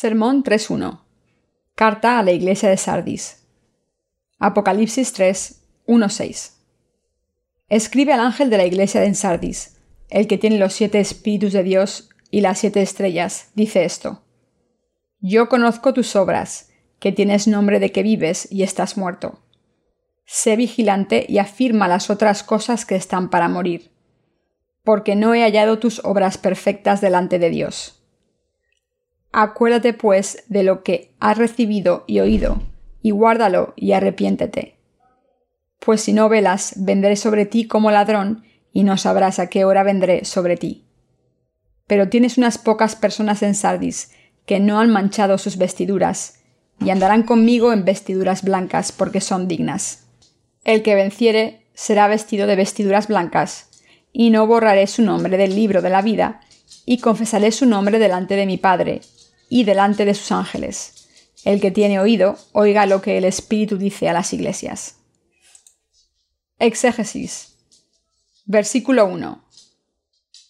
Sermón 3.1. Carta a la iglesia de Sardis. Apocalipsis 3, 6. Escribe al ángel de la iglesia de Sardis, el que tiene los siete espíritus de Dios y las siete estrellas, dice esto. Yo conozco tus obras, que tienes nombre de que vives y estás muerto. Sé vigilante y afirma las otras cosas que están para morir, porque no he hallado tus obras perfectas delante de Dios. Acuérdate pues de lo que has recibido y oído, y guárdalo y arrepiéntete. Pues si no velas, vendré sobre ti como ladrón, y no sabrás a qué hora vendré sobre ti. Pero tienes unas pocas personas en Sardis que no han manchado sus vestiduras, y andarán conmigo en vestiduras blancas porque son dignas. El que venciere será vestido de vestiduras blancas, y no borraré su nombre del libro de la vida, y confesaré su nombre delante de mi Padre y delante de sus ángeles. El que tiene oído, oiga lo que el Espíritu dice a las iglesias. Exégesis. Versículo 1.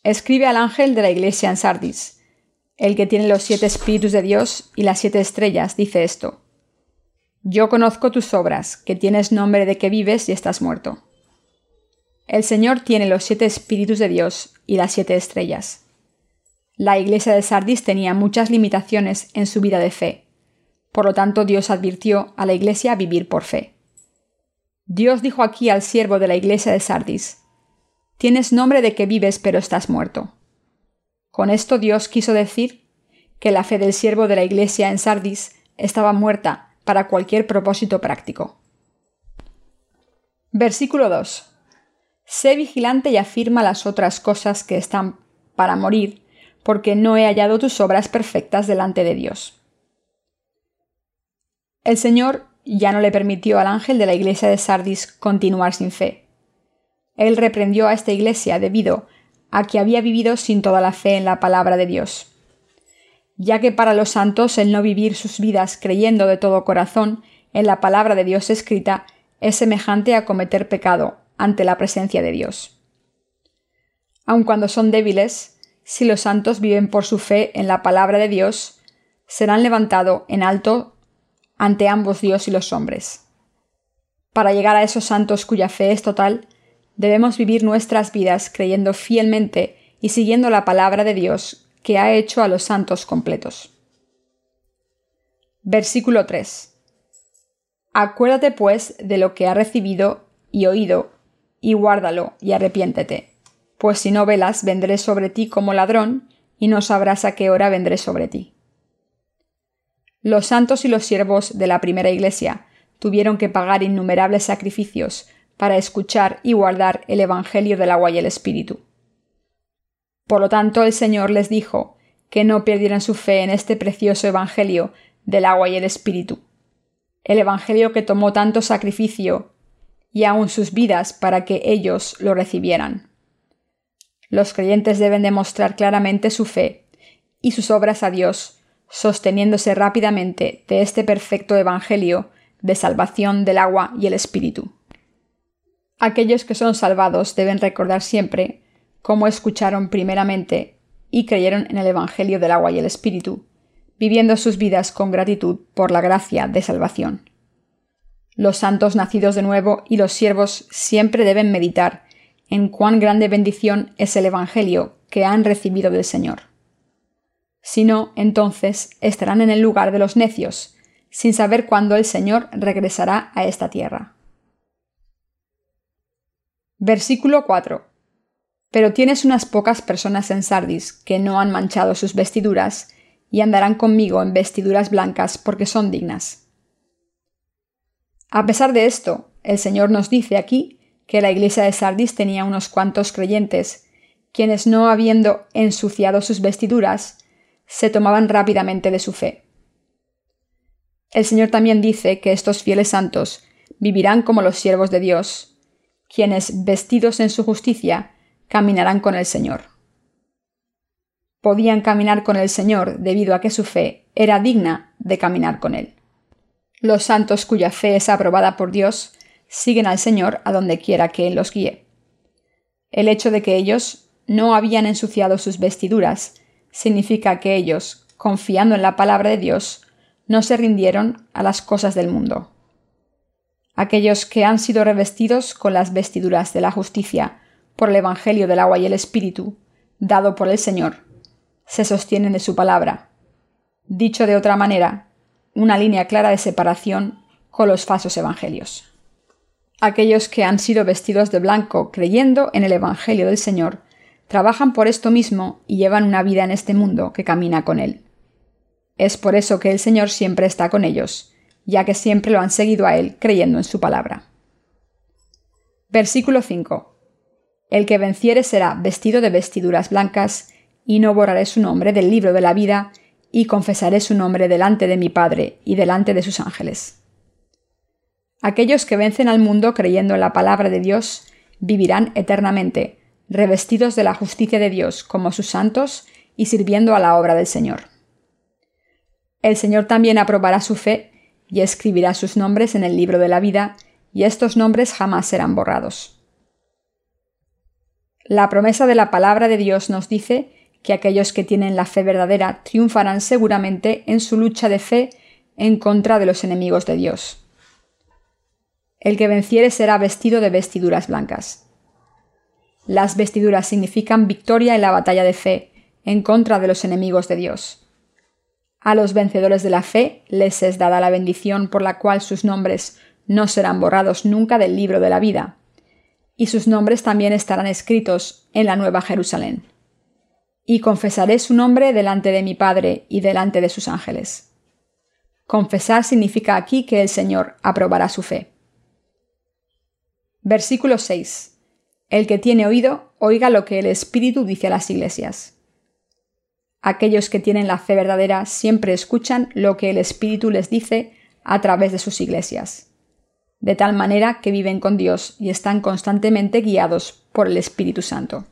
Escribe al ángel de la iglesia en Sardis. El que tiene los siete espíritus de Dios y las siete estrellas dice esto. Yo conozco tus obras, que tienes nombre de que vives y estás muerto. El Señor tiene los siete espíritus de Dios y las siete estrellas. La iglesia de Sardis tenía muchas limitaciones en su vida de fe. Por lo tanto, Dios advirtió a la iglesia a vivir por fe. Dios dijo aquí al siervo de la iglesia de Sardis, Tienes nombre de que vives pero estás muerto. Con esto Dios quiso decir que la fe del siervo de la iglesia en Sardis estaba muerta para cualquier propósito práctico. Versículo 2. Sé vigilante y afirma las otras cosas que están para morir, porque no he hallado tus obras perfectas delante de Dios. El Señor ya no le permitió al ángel de la iglesia de Sardis continuar sin fe. Él reprendió a esta iglesia debido a que había vivido sin toda la fe en la palabra de Dios. Ya que para los santos el no vivir sus vidas creyendo de todo corazón en la palabra de Dios escrita es semejante a cometer pecado ante la presencia de Dios. Aun cuando son débiles, si los santos viven por su fe en la palabra de Dios, serán levantados en alto ante ambos Dios y los hombres. Para llegar a esos santos cuya fe es total, debemos vivir nuestras vidas creyendo fielmente y siguiendo la palabra de Dios que ha hecho a los santos completos. Versículo 3. Acuérdate pues de lo que has recibido y oído, y guárdalo y arrepiéntete pues si no velas vendré sobre ti como ladrón, y no sabrás a qué hora vendré sobre ti. Los santos y los siervos de la primera iglesia tuvieron que pagar innumerables sacrificios para escuchar y guardar el Evangelio del agua y el Espíritu. Por lo tanto, el Señor les dijo que no perdieran su fe en este precioso Evangelio del agua y el Espíritu, el Evangelio que tomó tanto sacrificio y aun sus vidas para que ellos lo recibieran. Los creyentes deben demostrar claramente su fe y sus obras a Dios, sosteniéndose rápidamente de este perfecto Evangelio de salvación del agua y el Espíritu. Aquellos que son salvados deben recordar siempre cómo escucharon primeramente y creyeron en el Evangelio del agua y el Espíritu, viviendo sus vidas con gratitud por la gracia de salvación. Los santos nacidos de nuevo y los siervos siempre deben meditar en cuán grande bendición es el Evangelio que han recibido del Señor. Si no, entonces estarán en el lugar de los necios, sin saber cuándo el Señor regresará a esta tierra. Versículo 4. Pero tienes unas pocas personas en Sardis que no han manchado sus vestiduras, y andarán conmigo en vestiduras blancas porque son dignas. A pesar de esto, el Señor nos dice aquí que la iglesia de Sardis tenía unos cuantos creyentes, quienes no habiendo ensuciado sus vestiduras, se tomaban rápidamente de su fe. El Señor también dice que estos fieles santos vivirán como los siervos de Dios, quienes, vestidos en su justicia, caminarán con el Señor. Podían caminar con el Señor debido a que su fe era digna de caminar con Él. Los santos cuya fe es aprobada por Dios siguen al Señor a donde quiera que Él los guíe. El hecho de que ellos no habían ensuciado sus vestiduras significa que ellos, confiando en la palabra de Dios, no se rindieron a las cosas del mundo. Aquellos que han sido revestidos con las vestiduras de la justicia por el Evangelio del agua y el Espíritu, dado por el Señor, se sostienen de su palabra. Dicho de otra manera, una línea clara de separación con los falsos evangelios. Aquellos que han sido vestidos de blanco creyendo en el Evangelio del Señor, trabajan por esto mismo y llevan una vida en este mundo que camina con Él. Es por eso que el Señor siempre está con ellos, ya que siempre lo han seguido a Él creyendo en su palabra. Versículo 5. El que venciere será vestido de vestiduras blancas, y no borraré su nombre del libro de la vida, y confesaré su nombre delante de mi Padre y delante de sus ángeles. Aquellos que vencen al mundo creyendo en la palabra de Dios vivirán eternamente, revestidos de la justicia de Dios como sus santos y sirviendo a la obra del Señor. El Señor también aprobará su fe y escribirá sus nombres en el libro de la vida, y estos nombres jamás serán borrados. La promesa de la palabra de Dios nos dice que aquellos que tienen la fe verdadera triunfarán seguramente en su lucha de fe en contra de los enemigos de Dios. El que venciere será vestido de vestiduras blancas. Las vestiduras significan victoria en la batalla de fe en contra de los enemigos de Dios. A los vencedores de la fe les es dada la bendición por la cual sus nombres no serán borrados nunca del libro de la vida, y sus nombres también estarán escritos en la Nueva Jerusalén. Y confesaré su nombre delante de mi Padre y delante de sus ángeles. Confesar significa aquí que el Señor aprobará su fe. Versículo 6. El que tiene oído, oiga lo que el Espíritu dice a las iglesias. Aquellos que tienen la fe verdadera siempre escuchan lo que el Espíritu les dice a través de sus iglesias, de tal manera que viven con Dios y están constantemente guiados por el Espíritu Santo.